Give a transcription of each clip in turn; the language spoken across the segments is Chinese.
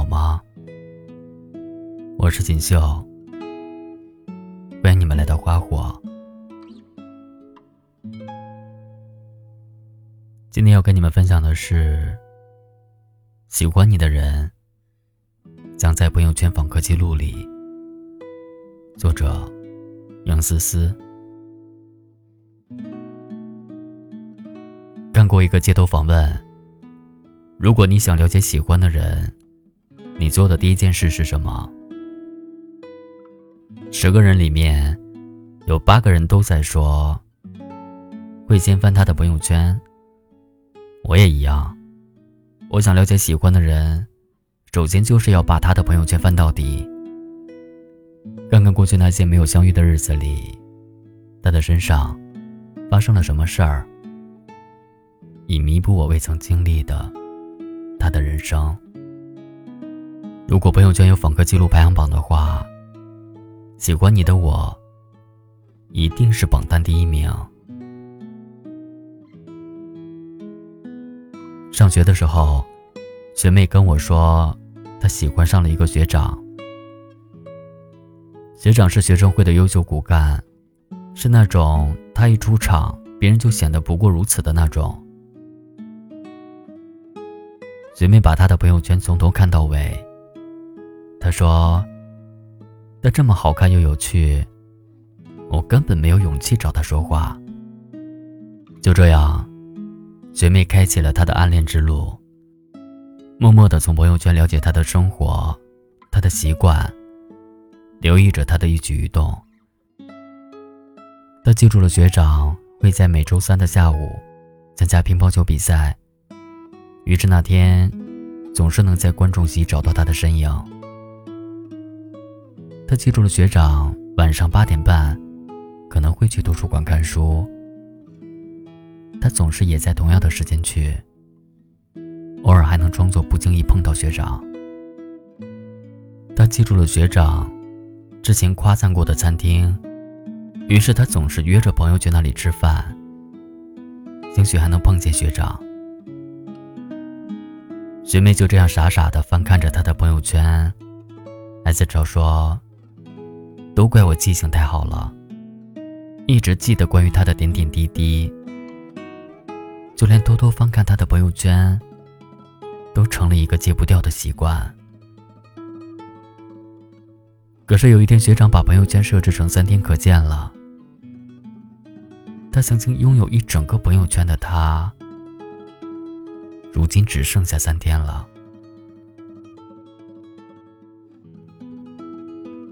好吗？我是锦绣，欢迎你们来到花火。今天要跟你们分享的是，喜欢你的人将在朋友圈访客记录里。作者：杨思思。干过一个街头访问。如果你想了解喜欢的人，你做的第一件事是什么？十个人里面，有八个人都在说会先翻他的朋友圈。我也一样，我想了解喜欢的人，首先就是要把他的朋友圈翻到底，看看过去那些没有相遇的日子里，他的身上发生了什么事儿，以弥补我未曾经历的。他的人生，如果朋友圈有访客记录排行榜的话，喜欢你的我一定是榜单第一名。上学的时候，学妹跟我说，她喜欢上了一个学长。学长是学生会的优秀骨干，是那种他一出场，别人就显得不过如此的那种。学妹把他的朋友圈从头看到尾。她说：“他这么好看又有趣，我根本没有勇气找他说话。”就这样，学妹开启了她的暗恋之路，默默的从朋友圈了解他的生活、他的习惯，留意着他的一举一动。她记住了学长会在每周三的下午参加乒乓球比赛。于是那天，总是能在观众席找到他的身影。他记住了学长晚上八点半可能会去图书馆看书，他总是也在同样的时间去，偶尔还能装作不经意碰到学长。他记住了学长之前夸赞过的餐厅，于是他总是约着朋友去那里吃饭，兴许还能碰见学长。学妹就这样傻傻的翻看着他的朋友圈，还自嘲说：“都怪我记性太好了，一直记得关于他的点点滴滴，就连偷偷翻看他的朋友圈，都成了一个戒不掉的习惯。”可是有一天，学长把朋友圈设置成三天可见了，他曾经拥有一整个朋友圈的他。如今只剩下三天了。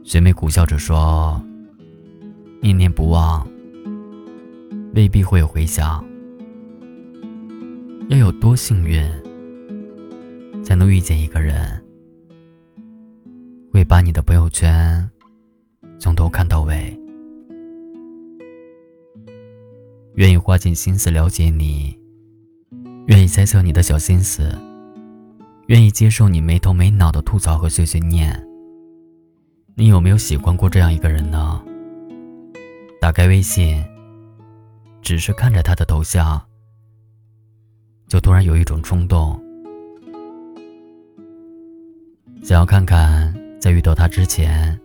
学妹苦笑着说：“念念不忘，未必会有回响。要有多幸运，才能遇见一个人，会把你的朋友圈从头看到尾，愿意花尽心思了解你。”愿意猜测你的小心思，愿意接受你没头没脑的吐槽和碎碎念。你有没有喜欢过这样一个人呢？打开微信，只是看着他的头像，就突然有一种冲动，想要看看在遇到他之前，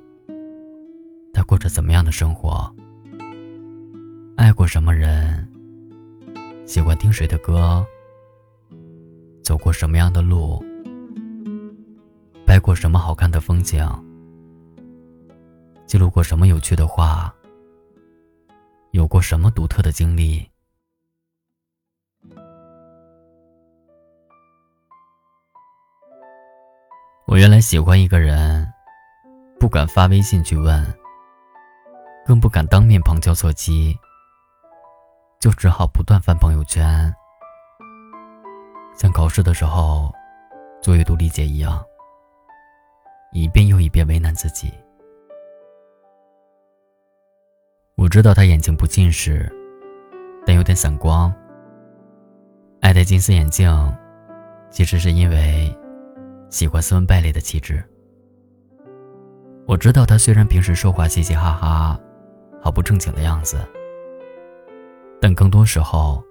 他过着怎么样的生活，爱过什么人，喜欢听谁的歌。走过什么样的路，拍过什么好看的风景，记录过什么有趣的话，有过什么独特的经历。我原来喜欢一个人，不敢发微信去问，更不敢当面旁敲侧击，就只好不断翻朋友圈。像考试的时候做阅读理解一样，一遍又一遍为难自己。知道他眼睛不近视，但有点散光。爱戴金丝眼镜，其实是因为喜欢斯文败类的气质。我知道他虽然平时说话嘻嘻哈哈，毫不正经的样子，但更多时候。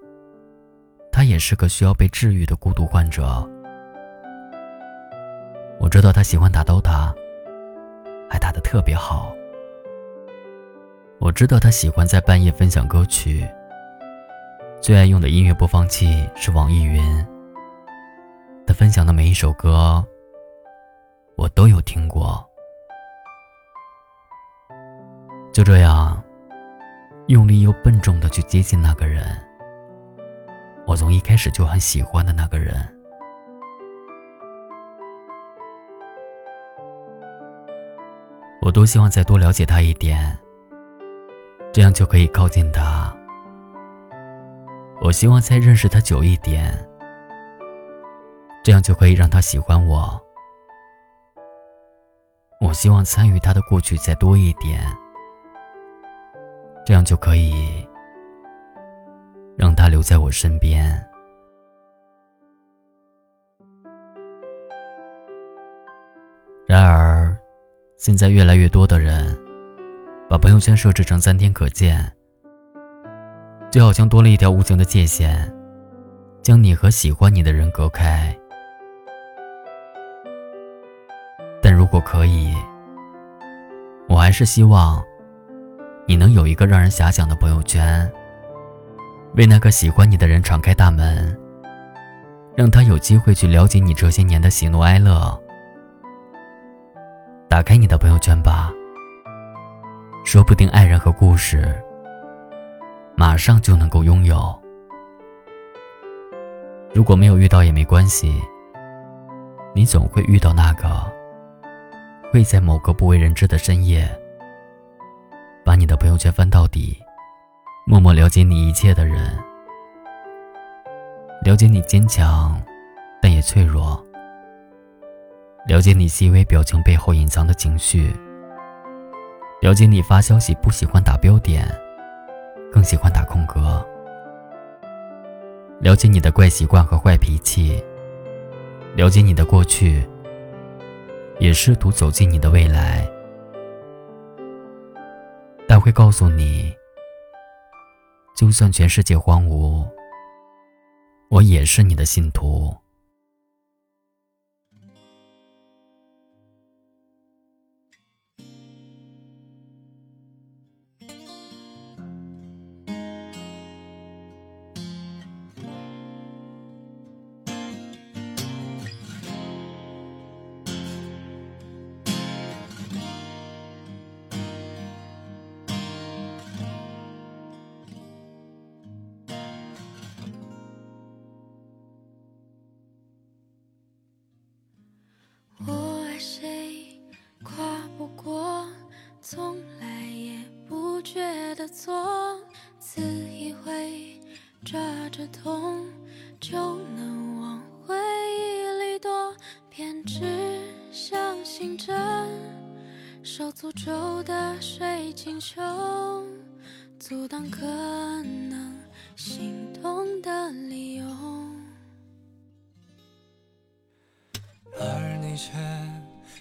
他也是个需要被治愈的孤独患者。我知道他喜欢打 DOTA，还打得特别好。我知道他喜欢在半夜分享歌曲，最爱用的音乐播放器是网易云。他分享的每一首歌，我都有听过。就这样，用力又笨重的去接近那个人，我从一开始就很喜欢的那个人。我多希望再多了解他一点，这样就可以靠近他。我希望再认识他久一点，这样就可以让他喜欢我。我希望参与他的过去再多一点，这样就可以让他留在我身边。然而。现在越来越多的人把朋友圈设置成三天可见，就好像多了一条无形的界限，将你和喜欢你的人隔开。但如果可以，我还是希望你能有一个让人遐想的朋友圈，为那个喜欢你的人敞开大门，让他有机会去了解你这些年的喜怒哀乐。打开你的朋友圈吧，说不定爱人和故事马上就能够拥有。如果没有遇到也没关系，你总会遇到那个会在某个不为人知的深夜，把你的朋友圈翻到底，默默了解你一切的人，了解你坚强，但也脆弱。了解你细微表情背后隐藏的情绪，了解你发消息不喜欢打标点，更喜欢打空格，了解你的怪习惯和坏脾气，了解你的过去，也试图走进你的未来，但会告诉你，就算全世界荒芜，我也是你的信徒。的错，自以为抓着痛就能往回忆里躲，偏执相信着受诅咒的水晶球，阻挡可能心动的理由，而你却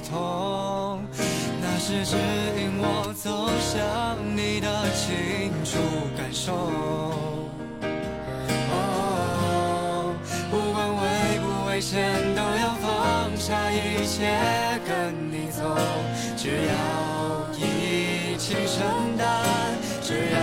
痛，那是指引我走向你的清楚感受。哦，不管危不危险，都要放下一切跟你走，只要一起承担，只要